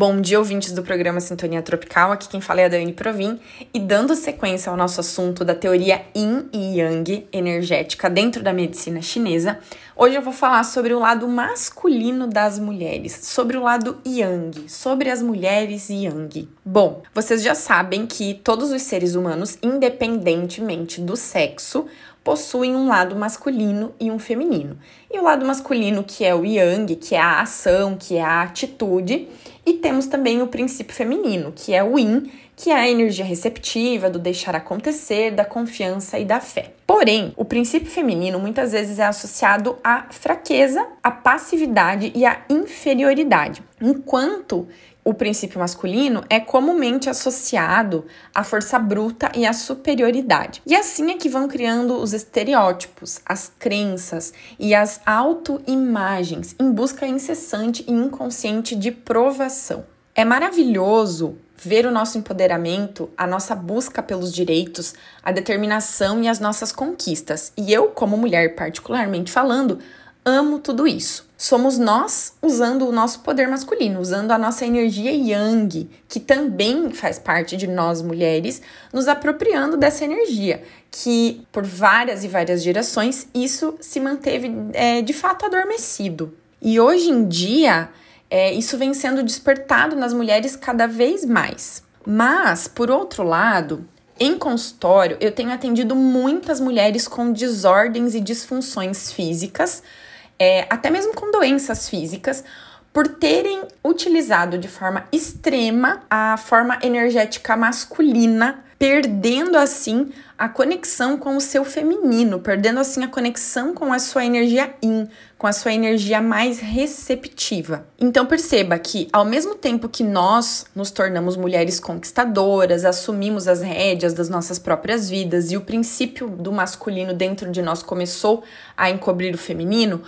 Bom dia, ouvintes do programa Sintonia Tropical. Aqui quem fala é a Dani Provin. E dando sequência ao nosso assunto da teoria Yin e Yang energética dentro da medicina chinesa, hoje eu vou falar sobre o lado masculino das mulheres, sobre o lado Yang, sobre as mulheres Yang. Bom, vocês já sabem que todos os seres humanos, independentemente do sexo, possuem um lado masculino e um feminino. E o lado masculino, que é o yang, que é a ação, que é a atitude, e temos também o princípio feminino, que é o yin, que é a energia receptiva, do deixar acontecer, da confiança e da fé. Porém, o princípio feminino muitas vezes é associado à fraqueza, à passividade e à inferioridade, enquanto o princípio masculino é comumente associado à força bruta e à superioridade. E assim é que vão criando os estereótipos, as crenças e as autoimagens em busca incessante e inconsciente de provação. É maravilhoso ver o nosso empoderamento, a nossa busca pelos direitos, a determinação e as nossas conquistas. E eu, como mulher, particularmente falando, amo tudo isso. Somos nós usando o nosso poder masculino, usando a nossa energia yang, que também faz parte de nós mulheres, nos apropriando dessa energia, que por várias e várias gerações isso se manteve é, de fato adormecido. E hoje em dia, é, isso vem sendo despertado nas mulheres cada vez mais. Mas, por outro lado, em consultório, eu tenho atendido muitas mulheres com desordens e disfunções físicas é, até mesmo com doenças físicas, por terem utilizado de forma extrema a forma energética masculina, perdendo assim a conexão com o seu feminino, perdendo assim a conexão com a sua energia yin, com a sua energia mais receptiva. Então perceba que ao mesmo tempo que nós nos tornamos mulheres conquistadoras, assumimos as rédeas das nossas próprias vidas e o princípio do masculino dentro de nós começou a encobrir o feminino,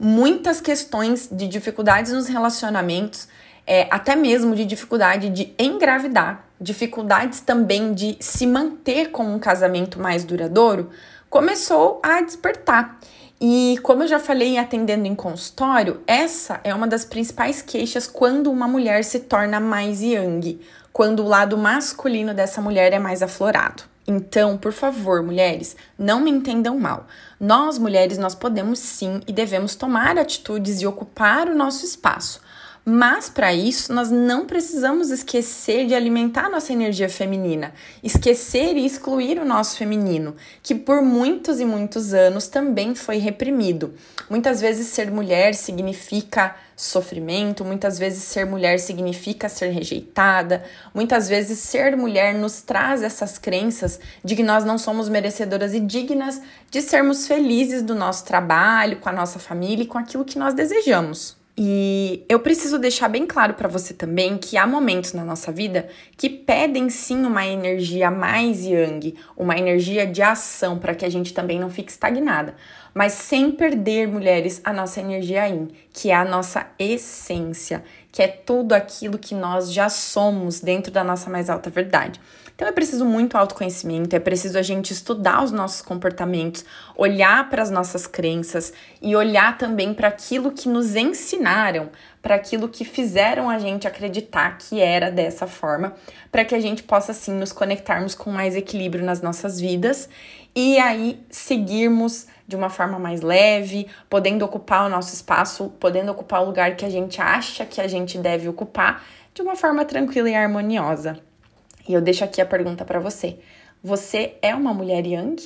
muitas questões de dificuldades nos relacionamentos, é, até mesmo de dificuldade de engravidar, dificuldades também de se manter com um casamento mais duradouro, começou a despertar. E como eu já falei atendendo em consultório, essa é uma das principais queixas quando uma mulher se torna mais yang, quando o lado masculino dessa mulher é mais aflorado. Então, por favor, mulheres, não me entendam mal. Nós, mulheres, nós podemos sim e devemos tomar atitudes e ocupar o nosso espaço. Mas para isso, nós não precisamos esquecer de alimentar nossa energia feminina, esquecer e excluir o nosso feminino, que por muitos e muitos anos também foi reprimido. Muitas vezes ser mulher significa sofrimento, muitas vezes ser mulher significa ser rejeitada, muitas vezes ser mulher nos traz essas crenças de que nós não somos merecedoras e dignas de sermos felizes do nosso trabalho, com a nossa família e com aquilo que nós desejamos. E eu preciso deixar bem claro para você também que há momentos na nossa vida que pedem sim uma energia mais yang, uma energia de ação para que a gente também não fique estagnada, mas sem perder, mulheres, a nossa energia yin, que é a nossa essência, que é tudo aquilo que nós já somos dentro da nossa mais alta verdade. Então é preciso muito autoconhecimento, é preciso a gente estudar os nossos comportamentos, olhar para as nossas crenças e olhar também para aquilo que nos ensinaram, para aquilo que fizeram a gente acreditar que era dessa forma, para que a gente possa assim nos conectarmos com mais equilíbrio nas nossas vidas e aí seguirmos de uma forma mais leve, podendo ocupar o nosso espaço, podendo ocupar o lugar que a gente acha que a gente deve ocupar de uma forma tranquila e harmoniosa. E eu deixo aqui a pergunta para você: você é uma mulher yang?